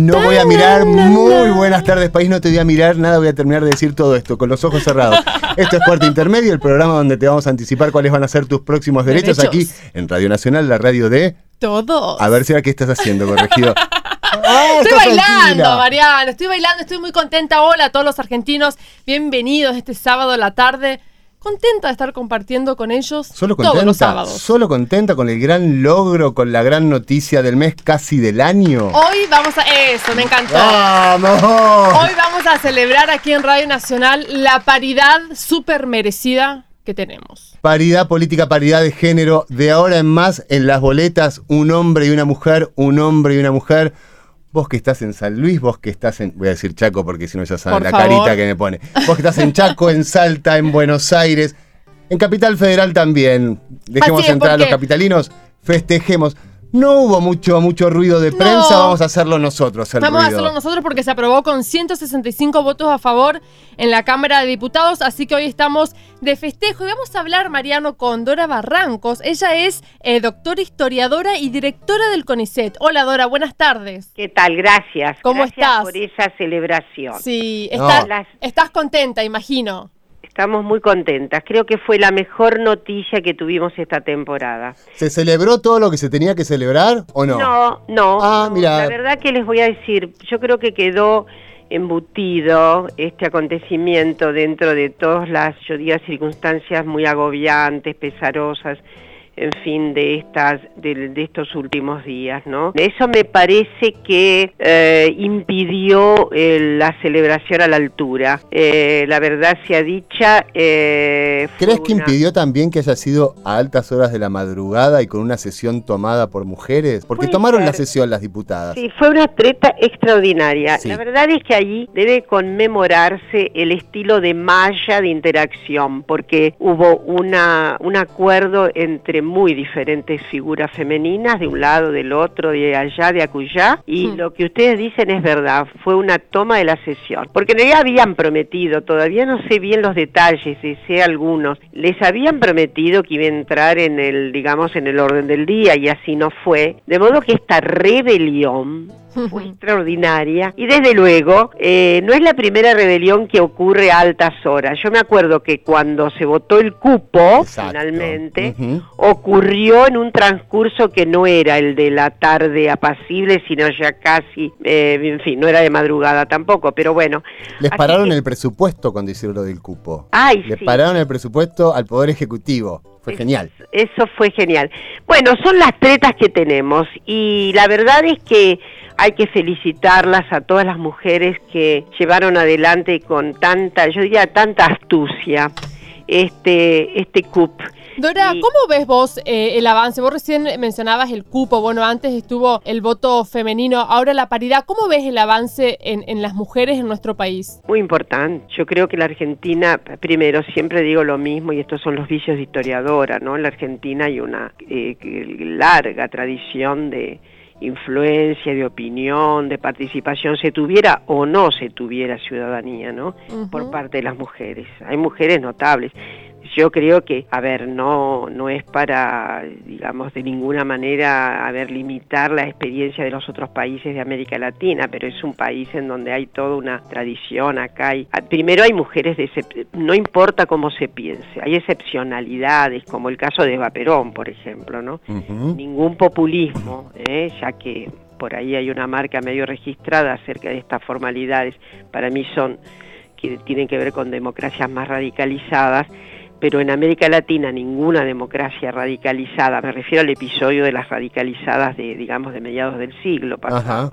No voy a mirar, muy buenas tardes país, no te voy a mirar nada, voy a terminar de decir todo esto con los ojos cerrados. Esto es Cuarto Intermedio, el programa donde te vamos a anticipar cuáles van a ser tus próximos derechos, aquí en Radio Nacional, la radio de... Todos. A ver si qué estás haciendo, corregido. Ah, estoy bailando, Mariano, estoy bailando, estoy muy contenta. Hola a todos los argentinos, bienvenidos este sábado a la tarde contenta de estar compartiendo con ellos solo todos los sábados. Solo contenta con el gran logro, con la gran noticia del mes, casi del año. Hoy vamos a. Eso, me encantó. ¡Vamos! Hoy vamos a celebrar aquí en Radio Nacional la paridad súper merecida que tenemos. Paridad política, paridad de género. De ahora en más, en las boletas, un hombre y una mujer, un hombre y una mujer Vos que estás en San Luis, vos que estás en. Voy a decir Chaco porque si no ya saben la carita que me pone. Vos que estás en Chaco, en Salta, en Buenos Aires, en Capital Federal también. Dejemos entrar a los capitalinos, festejemos. No hubo mucho, mucho ruido de prensa, vamos a hacerlo nosotros. vamos a hacerlo nosotros porque se aprobó con 165 votos a favor en la Cámara de Diputados, así que hoy estamos de festejo y vamos a hablar, Mariano, con Dora Barrancos. Ella es eh, doctora historiadora y directora del CONICET. Hola Dora, buenas tardes. ¿Qué tal? Gracias. ¿Cómo Gracias estás? por esa celebración. Sí, estás contenta, imagino. Estamos muy contentas. Creo que fue la mejor noticia que tuvimos esta temporada. ¿Se celebró todo lo que se tenía que celebrar o no? No, no. Ah, mira. La verdad que les voy a decir, yo creo que quedó embutido este acontecimiento dentro de todas las, yo diría, circunstancias muy agobiantes, pesarosas en fin, de estas, de, estos últimos días, ¿no? Eso me parece que eh, impidió eh, la celebración a la altura. Eh, la verdad sea dicha. ¿Crees que impidió también que haya sido a altas horas de la madrugada y con una sesión tomada por mujeres? Porque tomaron la sesión las diputadas. Sí, fue una treta extraordinaria. La verdad es que allí debe conmemorarse el estilo de malla de interacción, porque hubo una, un acuerdo entre muy diferentes figuras femeninas, de un lado, del otro, de allá, de acullá, y hmm. lo que ustedes dicen es verdad, fue una toma de la sesión, porque ya habían prometido, todavía no sé bien los detalles, sé algunos, les habían prometido que iba a entrar en el, digamos, en el orden del día, y así no fue, de modo que esta rebelión fue extraordinaria y desde luego eh, no es la primera rebelión que ocurre a altas horas. Yo me acuerdo que cuando se votó el cupo finalmente ocurrió en un transcurso que no era el de la tarde apacible, sino ya casi, eh, en fin, no era de madrugada tampoco, pero bueno. Les pararon el presupuesto cuando hicieron lo del cupo. Ay, Les pararon el presupuesto al Poder Ejecutivo. Fue genial. Eso fue genial. Bueno, son las tretas que tenemos y la verdad es que hay que felicitarlas a todas las mujeres que llevaron adelante con tanta, yo diría tanta astucia, este, este CUP. Dora, ¿cómo ves vos eh, el avance? Vos recién mencionabas el cupo, bueno, antes estuvo el voto femenino, ahora la paridad. ¿Cómo ves el avance en, las mujeres en nuestro país? Muy importante. Yo creo que la Argentina, primero, siempre digo lo mismo, y estos son los vicios de historiadora, ¿no? En la Argentina hay una eh, larga tradición de influencia, de opinión, de participación, se tuviera o no se tuviera ciudadanía, ¿no? Por parte de las mujeres. Hay mujeres notables yo creo que, a ver, no, no es para, digamos, de ninguna manera, a ver, limitar la experiencia de los otros países de América Latina, pero es un país en donde hay toda una tradición, acá hay, primero hay mujeres, de no importa cómo se piense, hay excepcionalidades, como el caso de Eva Perón, por ejemplo, ¿no? Ningún populismo, ¿eh? ya que por ahí hay una marca medio registrada acerca de estas formalidades, para mí son que tienen que ver con democracias más radicalizadas, pero en América Latina ninguna democracia radicalizada, me refiero al episodio de las radicalizadas de, digamos, de mediados del siglo pasado,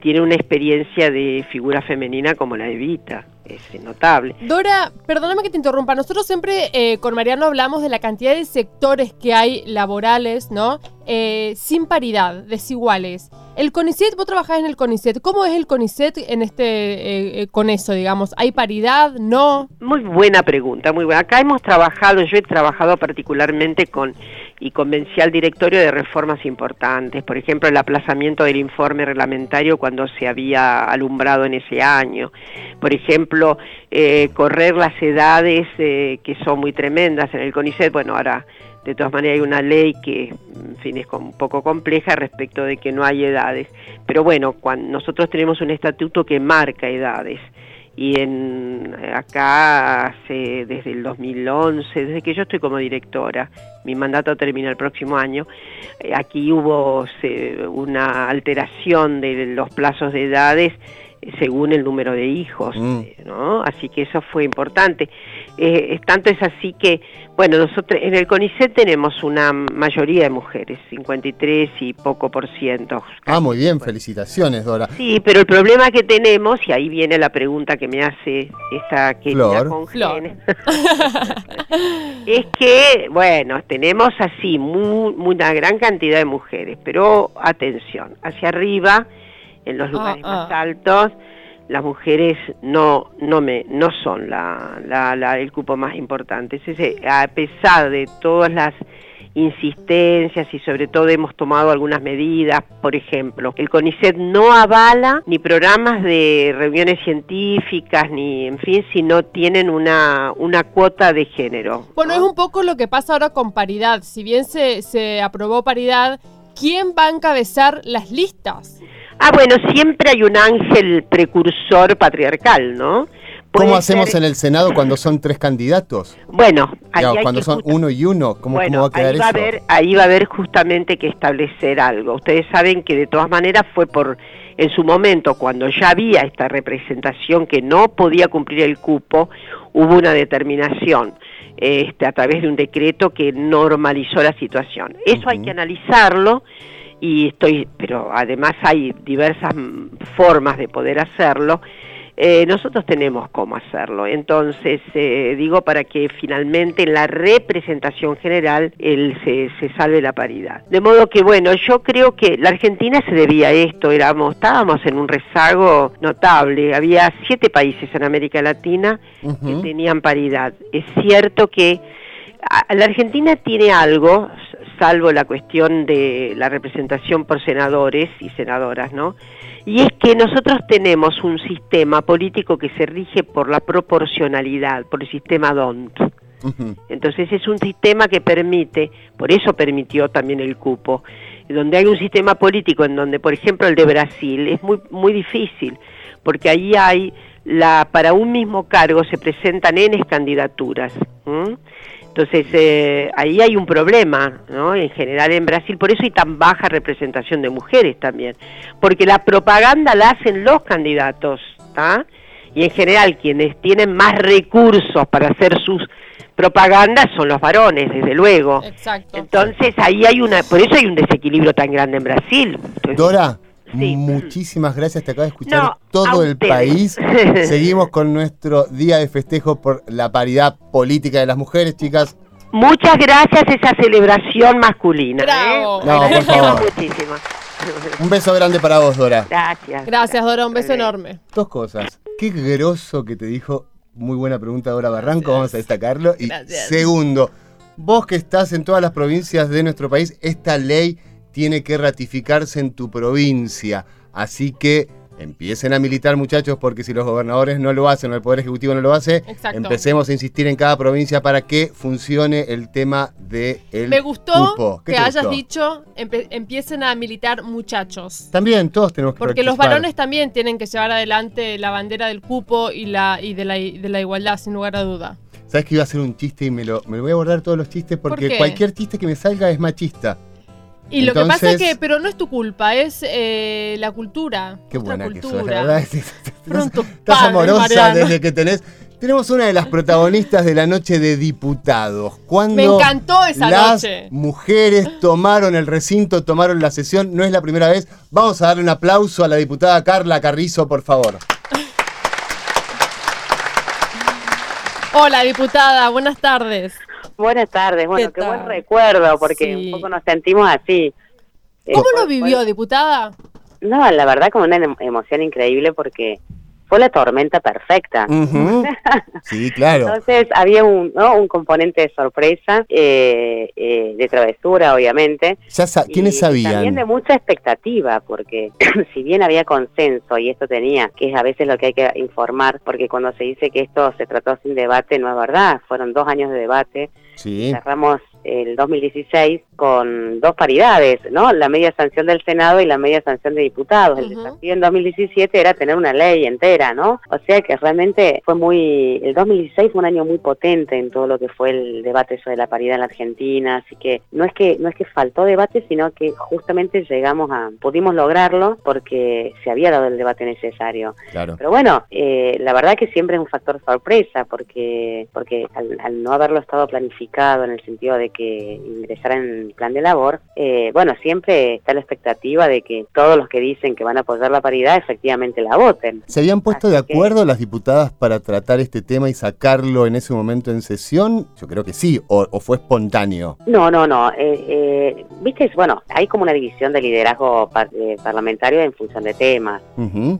tiene una experiencia de figura femenina como la de Vita. Es notable. Dora, perdóname que te interrumpa. Nosotros siempre eh, con Mariano hablamos de la cantidad de sectores que hay laborales, ¿no? Eh, sin paridad, desiguales. El CONICET, vos trabajás en el CONICET. ¿Cómo es el CONICET en este, eh, eh, con eso, digamos? ¿Hay paridad? ¿No? Muy buena pregunta, muy buena. Acá hemos trabajado, yo he trabajado particularmente con y convencí al directorio de reformas importantes, por ejemplo, el aplazamiento del informe reglamentario cuando se había alumbrado en ese año, por ejemplo, eh, correr las edades eh, que son muy tremendas en el CONICET, bueno, ahora de todas maneras hay una ley que, en fin, es un poco compleja respecto de que no hay edades, pero bueno, cuando nosotros tenemos un estatuto que marca edades, y en acá hace desde el 2011, desde que yo estoy como directora, mi mandato termina el próximo año, eh, aquí hubo una alteración de los plazos de edades eh, según el número de hijos, mm. ¿no? Así que eso fue importante. Eh, tanto es así que, bueno, nosotros en el CONICET tenemos una mayoría de mujeres, 53 y poco por ciento. Ah, muy bien, felicitaciones, Dora. Sí, pero el problema que tenemos, y ahí viene la pregunta que me hace esta querida con es que, bueno, tenemos así muy, una gran cantidad de mujeres, pero atención, hacia arriba, en los ah, lugares más ah. altos, las mujeres no no me no son la, la, el cupo más importante. A pesar de todas las insistencias y sobre todo hemos tomado algunas medidas, por ejemplo, el CONICET no avala ni programas de reuniones científicas ni en fin si no tienen una, una cuota de género. Bueno, es un poco lo que pasa ahora con paridad. Si bien se, se aprobó paridad, ¿quién va a encabezar las listas? Ah, bueno, siempre hay un ángel precursor patriarcal, ¿no? ¿Cómo hacemos en el Senado cuando son tres candidatos? Bueno, cuando son uno y uno, ¿cómo, va a quedar ahí va A haber, ahí va a haber justamente que establecer algo. Ustedes saben que de todas maneras fue por, en su momento, cuando ya había esta representación que no podía cumplir el cupo, hubo una determinación. Este, a través de un decreto que normalizó la situación. Eso hay que analizarlo y estoy, pero además hay diversas formas de poder hacerlo. Eh, nosotros tenemos cómo hacerlo. Entonces, eh, digo, para que finalmente en la representación general él se, se, salve la paridad. De modo que, bueno, yo creo que la Argentina se debía a esto, éramos, estábamos en un rezago notable. Había siete países en América Latina que tenían paridad. Es cierto que la Argentina tiene algo, salvo la cuestión de la representación por senadores y senadoras, ¿no? Y es que nosotros tenemos un sistema político que se rige por la proporcionalidad, por el sistema DONT. Entonces es un sistema que permite, por eso permitió también el cupo, donde hay un sistema político en donde, por ejemplo, el de Brasil es muy muy difícil, porque ahí hay la para un mismo cargo se presentan n candidaturas. Entonces, eh, ahí hay un problema, ¿no? En general en Brasil, por eso hay tan baja representación de mujeres también, porque la propaganda la hacen los candidatos, ¿está? Y en general quienes tienen más recursos para hacer sus propagandas son los varones, desde luego. Exacto. Entonces, ahí hay una, por eso hay un desequilibrio tan grande en Brasil. Dora, Muchísimas gracias, te acabo de escuchar todo el país. Seguimos con nuestro día de festejo por la paridad política de las mujeres, chicas. Muchas gracias esa celebración masculina. ¿eh? No, por favor. Un beso grande para vos, Dora. Gracias. Gracias, Dora. Un beso enorme. Dos cosas. Qué groso que te dijo. Muy buena pregunta, Dora Barranco. Vamos a destacarlo. Y segundo, vos que estás en todas las provincias de nuestro país, esta ley tiene que ratificarse en tu provincia. Así que empiecen a militar muchachos porque si los gobernadores no lo hacen o el Poder Ejecutivo no lo hace, empecemos a insistir en cada provincia para que funcione el tema de el Me gustó que hayas dicho empiecen a militar muchachos. También todos tenemos que Porque los varones también tienen que llevar adelante la bandera del cupo y la y de la, de la igualdad sin lugar a duda. Sabes que iba a hacer un chiste y me lo me voy a abordar todos los chistes porque cualquier chiste que me salga es machista. Y lo que pasa es que, pero no es tu culpa, es eh, la cultura. Qué buena cultura. que sos, la verdad. Estás, amorosa desde que tenés. Tenemos una de las protagonistas de la noche de diputados. Cuando Me encantó esa las mujeres tomaron el recinto, tomaron la sesión. No es la primera vez. Vamos a darle un aplauso a la diputada Carla Carrizo, por favor. Hola, diputada. Buenas tardes. Buenas tardes, bueno, qué, buen recuerdo, porque un poco nos sentimos así. ¿Cómo lo vivió, diputada? No, la verdad como una emoción increíble porque fue la tormenta perfecta. Sí, claro. Entonces había un, ¿no? un componente de sorpresa, eh, eh, de travesura, obviamente. Ya ¿Quiénes sabían? También de mucha expectativa, porque si bien había consenso y esto tenía, que es a veces lo que hay que informar, porque cuando se dice que esto se trató sin debate, no es verdad, fueron dos años de debate. Sí. Cerramos el 2016 con dos paridades, ¿no? La media sanción del Senado y la media sanción de diputados. El desafío en 2017 era tener una ley entera, ¿no? O sea que realmente fue muy... El 2016 fue un año muy potente en todo lo que fue el debate sobre la paridad en la Argentina, así que no es que no es que faltó debate, sino que justamente llegamos a... pudimos lograrlo porque se había dado el debate necesario. Claro. Pero bueno, eh, la verdad que siempre es un factor sorpresa porque, porque al no haberlo estado planificado en el sentido de que ingresara en el plan de labor, eh, bueno, siempre está la expectativa de que todos los que dicen que van a apoyar la paridad efectivamente la voten. ¿Se habían puesto de acuerdo las diputadas para tratar este tema y sacarlo en ese momento en sesión? Yo creo que sí, o, fue espontáneo. No, no, no. Eh, eh, Viste, bueno, hay como una división de liderazgo parlamentario en función de temas.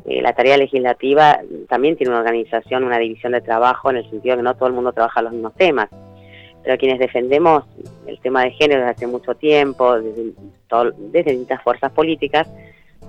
la tarea legislativa también tiene una organización, una división de trabajo en el sentido de que no todo el mundo trabaja los mismos temas pero quienes defendemos el tema de género desde hace mucho tiempo, desde, desde distintas fuerzas políticas,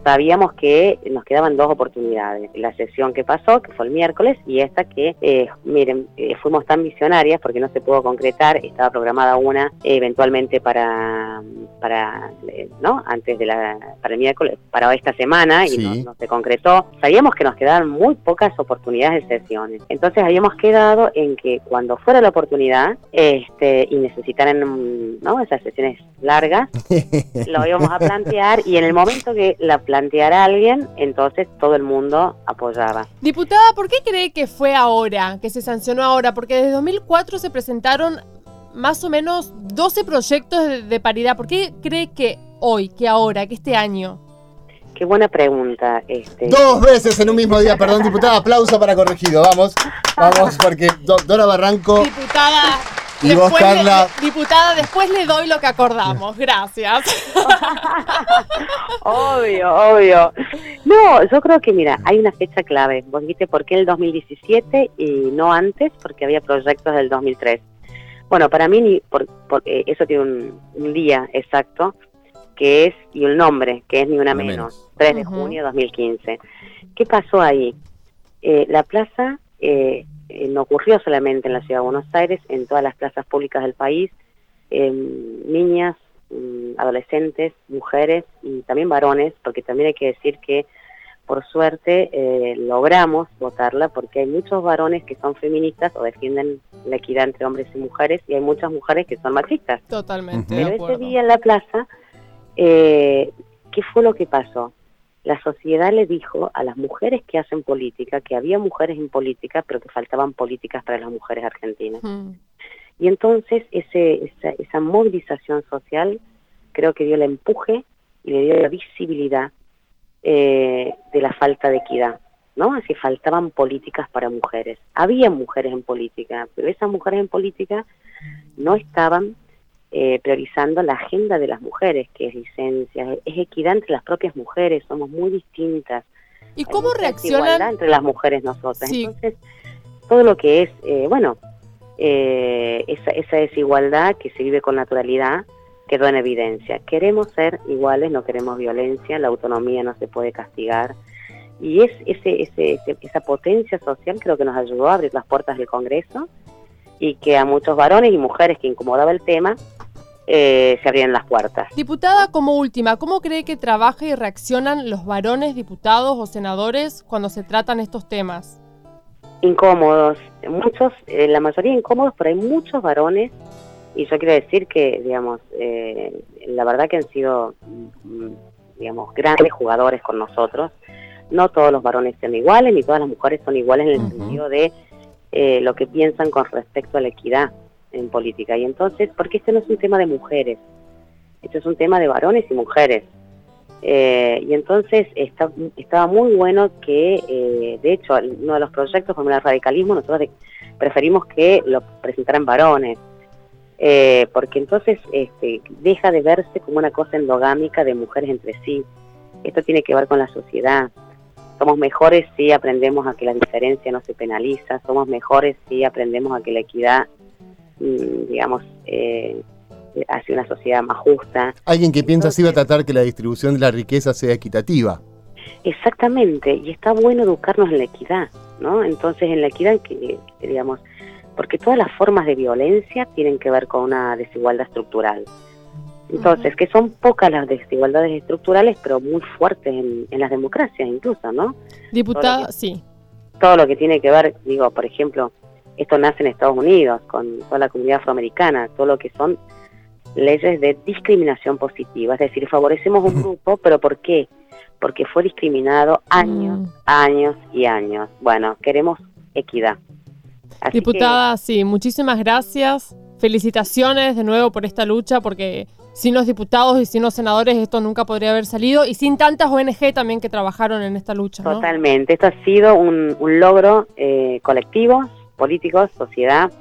sabíamos que nos quedaban dos oportunidades. La sesión que pasó, que fue el miércoles, y esta que, eh, miren, eh, fuimos tan visionarias porque no se pudo concretar, estaba programada una eventualmente para, para eh, ¿no? Antes de la, para el miércoles, para esta semana, y no, se concretó. Sabíamos que nos quedaban muy pocas oportunidades de sesiones. Entonces habíamos quedado en que cuando fuera la oportunidad, este, y necesitaran, ¿no? Esas sesiones largas, lo íbamos a plantear, y en el momento que la plantear a alguien, entonces todo el mundo apoyaba. Diputada, ¿por qué cree que fue ahora, que se sancionó ahora? Porque desde 2004 se presentaron más o menos 12 proyectos de, paridad. ¿Por qué cree que hoy, que ahora, que este año? Qué buena pregunta. Este. Dos veces en un mismo día, perdón, diputada. Aplauso para corregido. Vamos, vamos, porque Dora Barranco. Diputada, y vos, Carla. diputada, después le doy lo que acordamos. Gracias. obvio, obvio. No, yo creo que, mira, hay una fecha clave. Vos dijiste por qué el 2017 y no antes, porque había proyectos del 2003. Bueno, para mí, ni por, eh, eso tiene un, día exacto, que es, y un nombre, que es ni una menos, 3 de junio de 2015. ¿Qué pasó ahí? Eh, la plaza eh, eh, no ocurrió solamente en la ciudad de Buenos Aires, en todas las plazas públicas del país, niñas, mm, adolescentes, mujeres y también varones, porque también hay que decir que por suerte eh, logramos votarla porque hay muchos varones que son feministas o defienden la equidad entre hombres y mujeres y hay muchas mujeres que son machistas. Totalmente. Pero ese día en la plaza, eh, ¿qué fue lo que pasó? La sociedad le dijo a las mujeres que hacen política que había mujeres en política, pero que faltaban políticas para las mujeres argentinas. Mm. Y entonces ese, esa, movilización social creo que dio el empuje y le dio la visibilidad eh, de la falta de equidad, ¿no? Así faltaban políticas para mujeres. Había mujeres en política, pero esas mujeres en política no estaban eh, priorizando la agenda de las mujeres, que es licencia, es equidad entre las propias mujeres, somos muy distintas. ¿Y cómo reaccionan? entre las mujeres nosotras. Entonces, todo lo que es, eh, bueno, eh, esa, esa desigualdad que se vive con naturalidad quedó en evidencia. Queremos ser iguales, no queremos violencia, la autonomía no se puede castigar. Y es ese, ese, esa potencia social creo que nos ayudó a abrir las puertas del Congreso y que a muchos varones y mujeres que incomodaba el tema eh, se abrían las puertas. Diputada, como última, ¿cómo cree que trabaja y reaccionan los varones, diputados o senadores cuando se tratan estos temas? Incómodos, muchos, eh, la mayoría incómodos, pero hay muchos varones y yo quiero decir que, digamos, eh, la verdad que han sido, mm, digamos, grandes jugadores con nosotros. No todos los varones son iguales, ni todas las mujeres son iguales en el sentido de eh, lo que piensan con respecto a la equidad en política. Y entonces, porque este no es un tema de mujeres, este es un tema de varones y mujeres. Eh, y entonces está, estaba muy bueno que, eh, de hecho, uno de los proyectos como el radicalismo, nosotros preferimos que lo presentaran varones, porque entonces este, deja de verse como una cosa endogámica de mujeres entre sí. esto tiene que ver con la sociedad. Somos mejores si aprendemos a que la diferencia no se penaliza, somos mejores si aprendemos a que la equidad, mm, digamos, eh, hacia una sociedad más justa. Alguien que piensa así va a tratar que la distribución de la riqueza sea equitativa. Exactamente, y está bueno educarnos en la equidad, ¿no? Entonces, en la equidad, que, digamos, porque todas las formas de violencia tienen que ver con una desigualdad estructural. Entonces, que son pocas las desigualdades estructurales, pero muy fuertes en, las democracias incluso, ¿no? Diputada, sí. Todo lo que tiene que ver, digo, por ejemplo, esto nace en Estados Unidos con toda la comunidad afroamericana, todo lo que son leyes de discriminación positiva, es decir, favorecemos un grupo, pero ¿por qué? Porque fue discriminado años, mm. años y años. Bueno, queremos equidad. Diputada, sí, muchísimas gracias. Felicitaciones de nuevo por esta lucha, porque sin los diputados y sin los senadores esto nunca podría haber salido, y sin tantas ONG también que trabajaron en esta lucha. Totalmente, esto ha sido un, logro eh, colectivo, político, sociedad.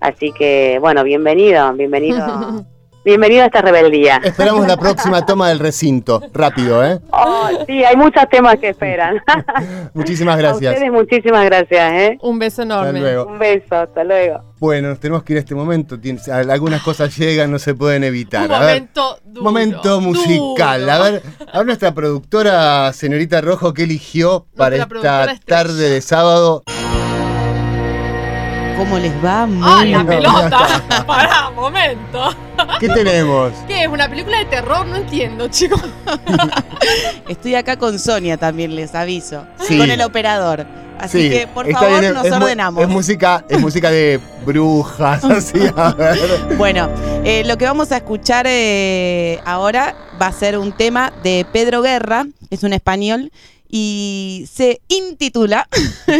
Así que, bueno, bienvenido, bienvenido Bienvenido a esta rebeldía. Esperamos la próxima toma del recinto. Rápido, ¿eh? Oh, sí, hay muchos temas que esperan. muchísimas gracias. A ustedes muchísimas gracias, ¿eh? Un beso enorme. Hasta luego. Un beso, hasta luego. Bueno, nos tenemos que ir a este momento. Algunas cosas llegan, no se pueden evitar. Un momento duro, Momento musical. A ver, a ver nuestra productora, señorita Rojo, ¿qué eligió para esta tarde de sábado? ¿Cómo les va? ¡Ay, la pelota! Pará, momento. ¿Qué tenemos? ¿Qué es? ¿Una película de terror? No entiendo, chicos. Estoy acá con Sonia también, les aviso. Con el operador. Así que, por favor, nos ordenamos. Es música, es música de brujas, así, a ver. Bueno, eh, lo que vamos a escuchar eh, ahora va a ser un tema de Pedro Guerra, es un español, y se intitula...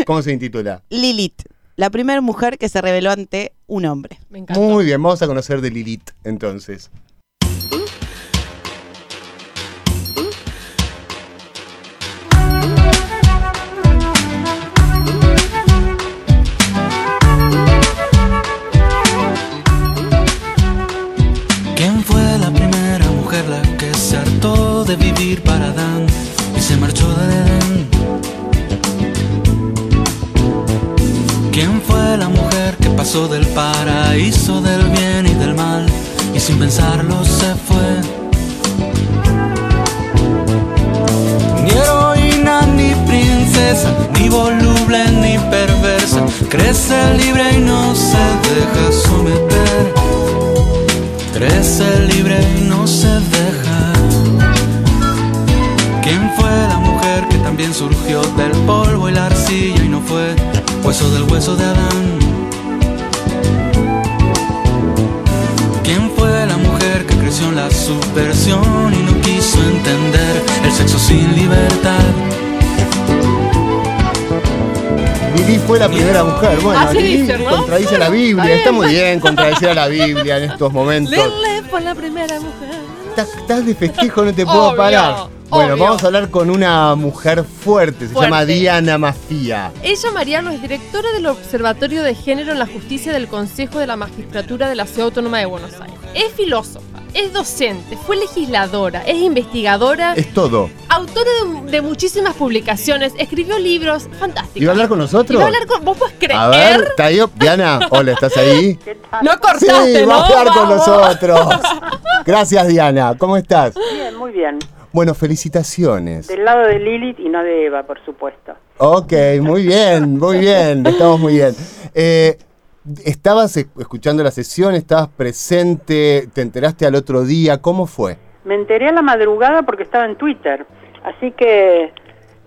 ¿Cómo se intitula? Lilith la primera mujer que se reveló ante un hombre. Muy bien, vamos a conocer de Lilith entonces. Del paraíso del bien y del mal y sin pensarlo se fue? Ni heroína, ni princesa, ni voluble, ni perversa, crece libre y no se deja someter. Crece libre y no se deja. ¿Quién fue la mujer que también surgió del polvo y la arcilla y no fue? hueso del hueso de Adán. La subversión y no quiso entender el sexo sin libertad? Lili fue la primera mujer. Bueno, Lili contradice la Biblia. Está muy bien contradecir a la Biblia en estos momentos. Lili fue la primera mujer. Estás de festejo, no te puedo parar. Bueno, vamos a hablar con una mujer fuerte, se llama Diana Mafía. Ella, Mariano, es directora del Observatorio de Género en la Justicia del Consejo de la Magistratura de la Ciudad Autónoma de Buenos Aires. Es filósofa, es docente, fue legisladora, es investigadora. Es todo. Autora de, muchísimas publicaciones, escribió libros fantásticos. ¿Y va a hablar con nosotros? ¿Y a hablar con vos puedes creer. A ver, Tayo, Diana, hola, ¿estás ahí? No cortaste, sí, va a hablar con nosotros. Gracias, Diana. ¿Cómo estás? Bien, muy bien. Bueno, felicitaciones. Del lado de Lilith y no de Eva, por supuesto. Ok, muy bien, muy bien, estamos muy bien. Eh, ¿Estabas escuchando la sesión? ¿Estabas presente? ¿Te enteraste al otro día? ¿Cómo fue? Me enteré a la madrugada porque estaba en Twitter. Así que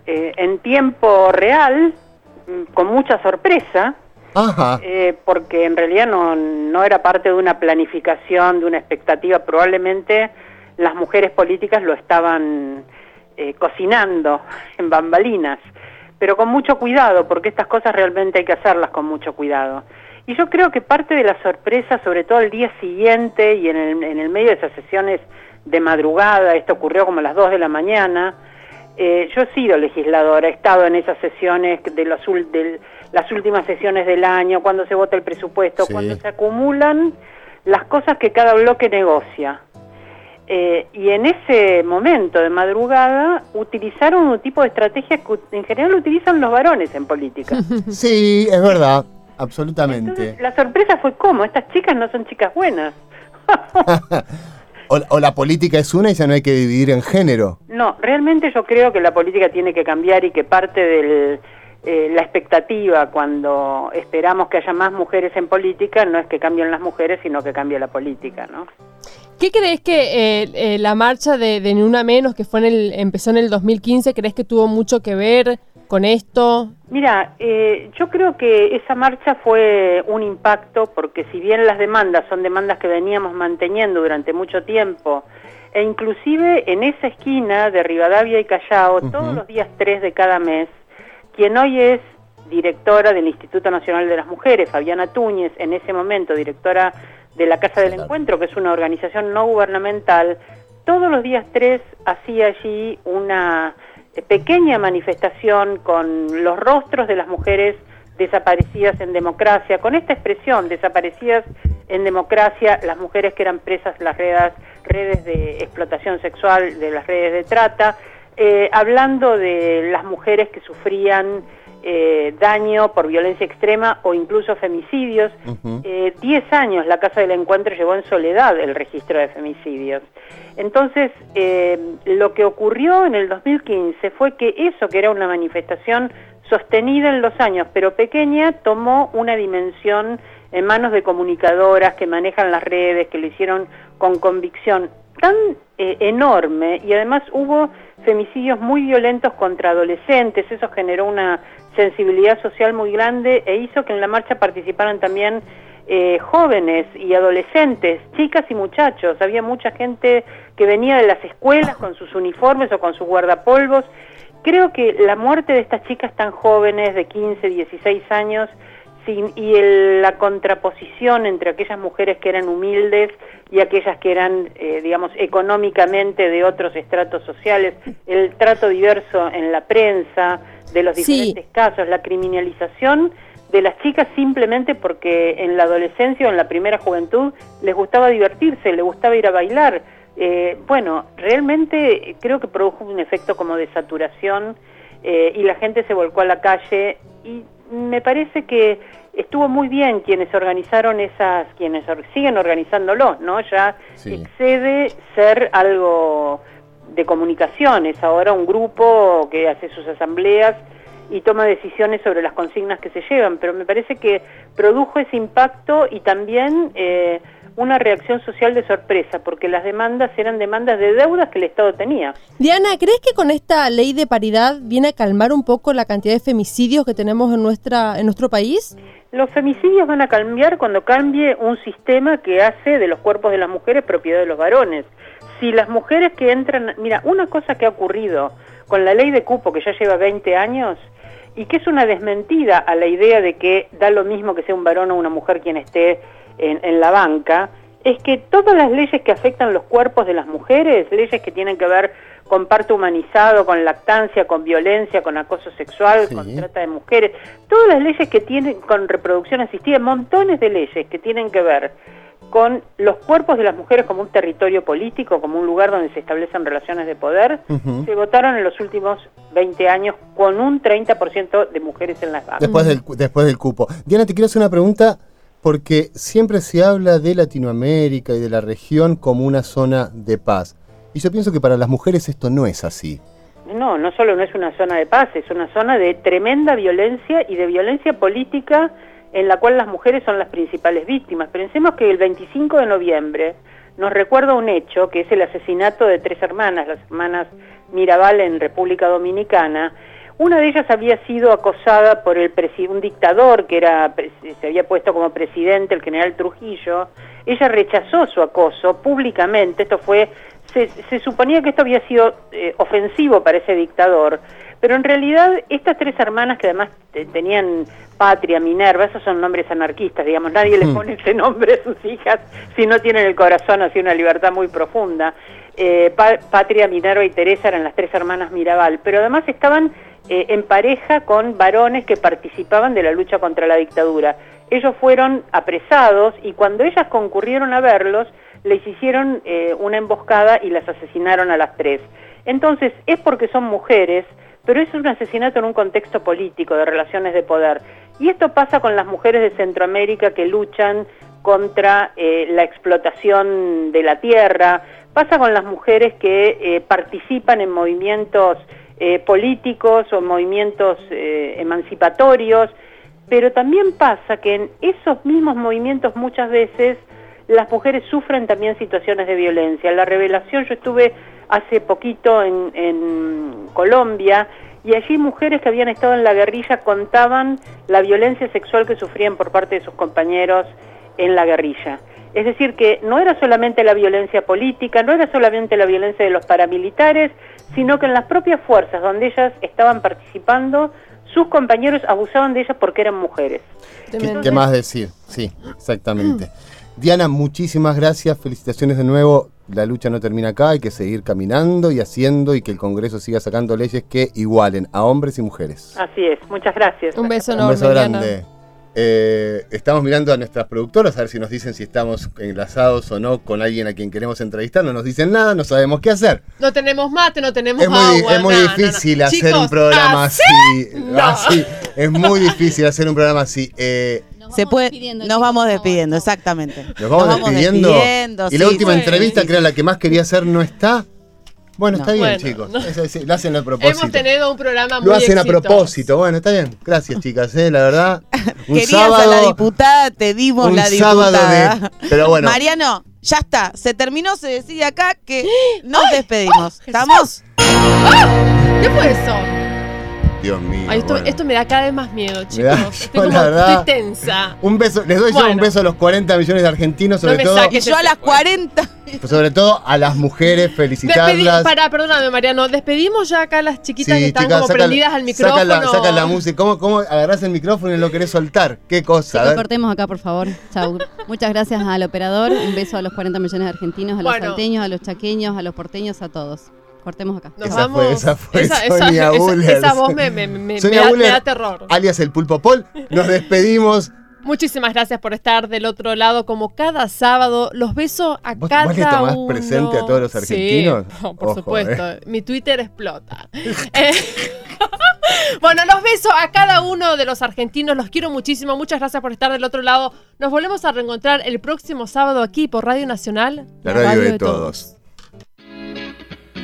eh, en tiempo real, mm, con mucha sorpresa, Ajá. Eh, porque en realidad no, no era parte de una planificación, de una expectativa, probablemente las mujeres políticas lo estaban eh, cocinando en bambalinas, pero con mucho cuidado, porque estas cosas realmente hay que hacerlas con mucho cuidado. Y yo creo que parte de la sorpresa, sobre todo el día siguiente y en el, en el medio de esas sesiones de madrugada, esto ocurrió como a las 2 de la mañana, eh, yo he sido legisladora, he estado en esas sesiones de, los, de las últimas sesiones del año, cuando se vota el presupuesto, cuando se acumulan las cosas que cada bloque negocia. Eh, y en ese momento de madrugada utilizaron un tipo de estrategia que en general utilizan los varones en política. Sí, es verdad, absolutamente. la sorpresa fue cómo, estas chicas no son chicas buenas. o, la política es una y ya no hay que dividir en género. No, realmente yo creo que la política tiene que cambiar y que parte de eh, la expectativa cuando esperamos que haya más mujeres en política no es que cambien las mujeres, sino que cambie la política, ¿no? ¿Qué crees que eh, eh, la marcha de, Ni Una Menos, que fue en el, empezó en el 2015, crees que tuvo mucho que ver con esto? Mira, eh, yo creo que esa marcha fue un impacto porque si bien las demandas son demandas que veníamos manteniendo durante mucho tiempo, e inclusive en esa esquina de Rivadavia y Callao, todos los días 3 de cada mes, quien hoy es directora del Instituto Nacional de las Mujeres, Fabiana Túñez, en ese momento directora de la Casa del Encuentro, que es una organización no gubernamental, todos los días tres hacía allí una pequeña manifestación con los rostros de las mujeres desaparecidas en democracia, con esta expresión, desaparecidas en democracia, las mujeres que eran presas en las redes, redes de explotación sexual, de las redes de trata, eh, hablando de las mujeres que sufrían eh, daño por violencia extrema o incluso femicidios. Eh, diez años la Casa del Encuentro llevó en soledad el registro de femicidios. Entonces, eh, lo que ocurrió en el 2015 fue que eso, que era una manifestación sostenida en los años, pero pequeña, tomó una dimensión en manos de comunicadoras que manejan las redes, que lo hicieron con convicción tan enorme y además hubo femicidios muy violentos contra adolescentes, eso generó una sensibilidad social muy grande e hizo que en la marcha participaran también eh, jóvenes y adolescentes, chicas y muchachos. Había mucha gente que venía de las escuelas con sus uniformes o con sus guardapolvos. Creo que la muerte de estas chicas tan jóvenes, de 15, 16 años, y la contraposición entre aquellas mujeres que eran humildes y aquellas que eran, eh, digamos, económicamente de otros estratos sociales, el trato diverso en la prensa, de los diferentes casos, la criminalización de las chicas simplemente porque en la adolescencia o en la primera juventud les gustaba divertirse, les gustaba ir a bailar. Eh, bueno, realmente creo que produjo un efecto como de saturación eh, y la gente se volcó a la calle y me parece que estuvo muy bien quienes organizaron esas, quienes siguen organizándolo, ¿no? Ya excede ser algo de comunicaciones, ahora un grupo que hace sus asambleas y toma decisiones sobre las consignas que se llevan, pero me parece que produjo ese impacto y también eh, una reacción social de sorpresa, porque las demandas eran demandas de deudas que el Estado tenía. Diana, ¿crees que con esta ley de paridad viene a calmar un poco la cantidad de femicidios que tenemos en, nuestra, en nuestro país? Los femicidios van a cambiar cuando cambie un sistema que hace de los cuerpos de las mujeres propiedad de los varones si las mujeres que entran, mira, una cosa que ha ocurrido con la ley de cupo que ya lleva 20 años y que es una desmentida a la idea de que da lo mismo que sea un varón o una mujer quien esté en, la banca, es que todas las leyes que afectan los cuerpos de las mujeres, leyes que tienen que ver con parto humanizado, con lactancia, con violencia, con acoso sexual, con trata de mujeres, todas las leyes que tienen con reproducción asistida, montones de leyes que tienen que ver con los cuerpos de las mujeres como un territorio político, como un lugar donde se establecen relaciones de poder, se votaron en los últimos 20 años con un 30% de mujeres en las bancas. Después del, después del cupo. Diana, te quiero hacer una pregunta porque siempre se habla de Latinoamérica y de la región como una zona de paz. Y yo pienso que para las mujeres esto no es así. No, no solo no es una zona de paz, es una zona de tremenda violencia y de violencia política en la cual las mujeres son las principales víctimas. Pensemos que el 25 de noviembre nos recuerda un hecho, que es el asesinato de tres hermanas, las hermanas Mirabal en República Dominicana. Una de ellas había sido acosada por el un dictador que era se había puesto como presidente, el general Trujillo. Ella rechazó su acoso públicamente. Esto fue se, suponía que esto había sido eh, ofensivo para ese dictador, pero en realidad estas tres hermanas que además tenían Patria, Minerva, esos son nombres anarquistas, digamos, nadie les hmm. pone ese nombre a sus hijas si no tienen el corazón así una libertad muy profunda. Eh, Patria, Minerva y Teresa eran las tres hermanas Mirabal, pero además estaban eh, en pareja con varones que participaban de la lucha contra la dictadura. Ellos fueron apresados y cuando ellas concurrieron a verlos, les hicieron eh, una emboscada y las asesinaron a las tres. Entonces, es porque son mujeres, pero es un asesinato en un contexto político, de relaciones de poder. Y esto pasa con las mujeres de Centroamérica que luchan contra eh, la explotación de la tierra, pasa con las mujeres que eh, participan en movimientos eh, políticos o movimientos emancipatorios, pero también pasa que en esos mismos movimientos muchas veces las mujeres sufren también situaciones de violencia. La revelación, yo estuve hace poquito en, en Colombia y allí mujeres que habían estado en la guerrilla contaban la violencia sexual que sufrían por parte de sus compañeros en la guerrilla. Es decir, que no era solamente la violencia política, no era solamente la violencia de los paramilitares, sino que en las propias fuerzas donde ellas estaban participando, sus compañeros abusaban de ellas porque eran mujeres. ¿Qué, más decir? Sí, exactamente. Diana, muchísimas gracias, felicitaciones de nuevo. La lucha no termina acá, hay que seguir caminando y haciendo y que el Congreso siga sacando leyes que igualen a hombres y mujeres. Así es, muchas gracias. Un beso enorme. Un beso grande. Eh, estamos mirando a nuestras productoras a ver si nos dicen si estamos enlazados o no con alguien a quien queremos entrevistar. No nos dicen nada, no sabemos qué hacer. No tenemos mate, no tenemos es muy, Es muy difícil hacer un programa así. así. Es muy difícil hacer un programa así. Eh, se puede, nos vamos despidiendo, exactamente. Nos vamos, despidiendo. y la última entrevista, que era la que más quería hacer, no está. Bueno, está bien, chicos. lo hacen a propósito. Hemos tenido un programa muy Lo hacen a propósito. Bueno, está bien. Gracias, chicas, eh, la verdad. Un Querías sábado, a la diputada, te dimos la diputada. pero bueno. Mariano, ya está. Se terminó, se decide acá que nos despedimos. ¿Estamos? ¡Ah! ¿Qué fue eso? Dios mío. esto, me da cada vez más miedo, chicos. estoy, tensa. Un beso, les doy yo un beso a los 40 millones de argentinos, sobre todo. yo a las 40. Sobre todo a las mujeres, felicitarlas. para, perdóname, Mariano, despedimos ya acá a las chiquitas que están como prendidas al micrófono. Saca la, la música. ¿Cómo, ¿Cómo agarrás el micrófono y lo querés soltar? ¿Qué cosa? Sí, cortemos acá, por favor. Chau. Muchas gracias al operador. Un beso a los 40 millones de argentinos, a los salteños, a los chaqueños, a los porteños, a todos. Cortemos acá. esa, fue, esa fue esa, Sonia esa, voz me, me, me, da, terror. Alias el Pulpo Paul. Nos despedimos. Muchísimas gracias por estar del otro lado como cada sábado. Los beso a cada ¿vos le tomás presente a todos los argentinos? Sí, por supuesto. Eh. Mi Twitter explota. Eh, bueno, los beso a cada uno de los argentinos. Los quiero muchísimo. Muchas gracias por estar del otro lado. Nos volvemos a reencontrar el próximo sábado aquí por Radio Nacional. La, radio, de, todos.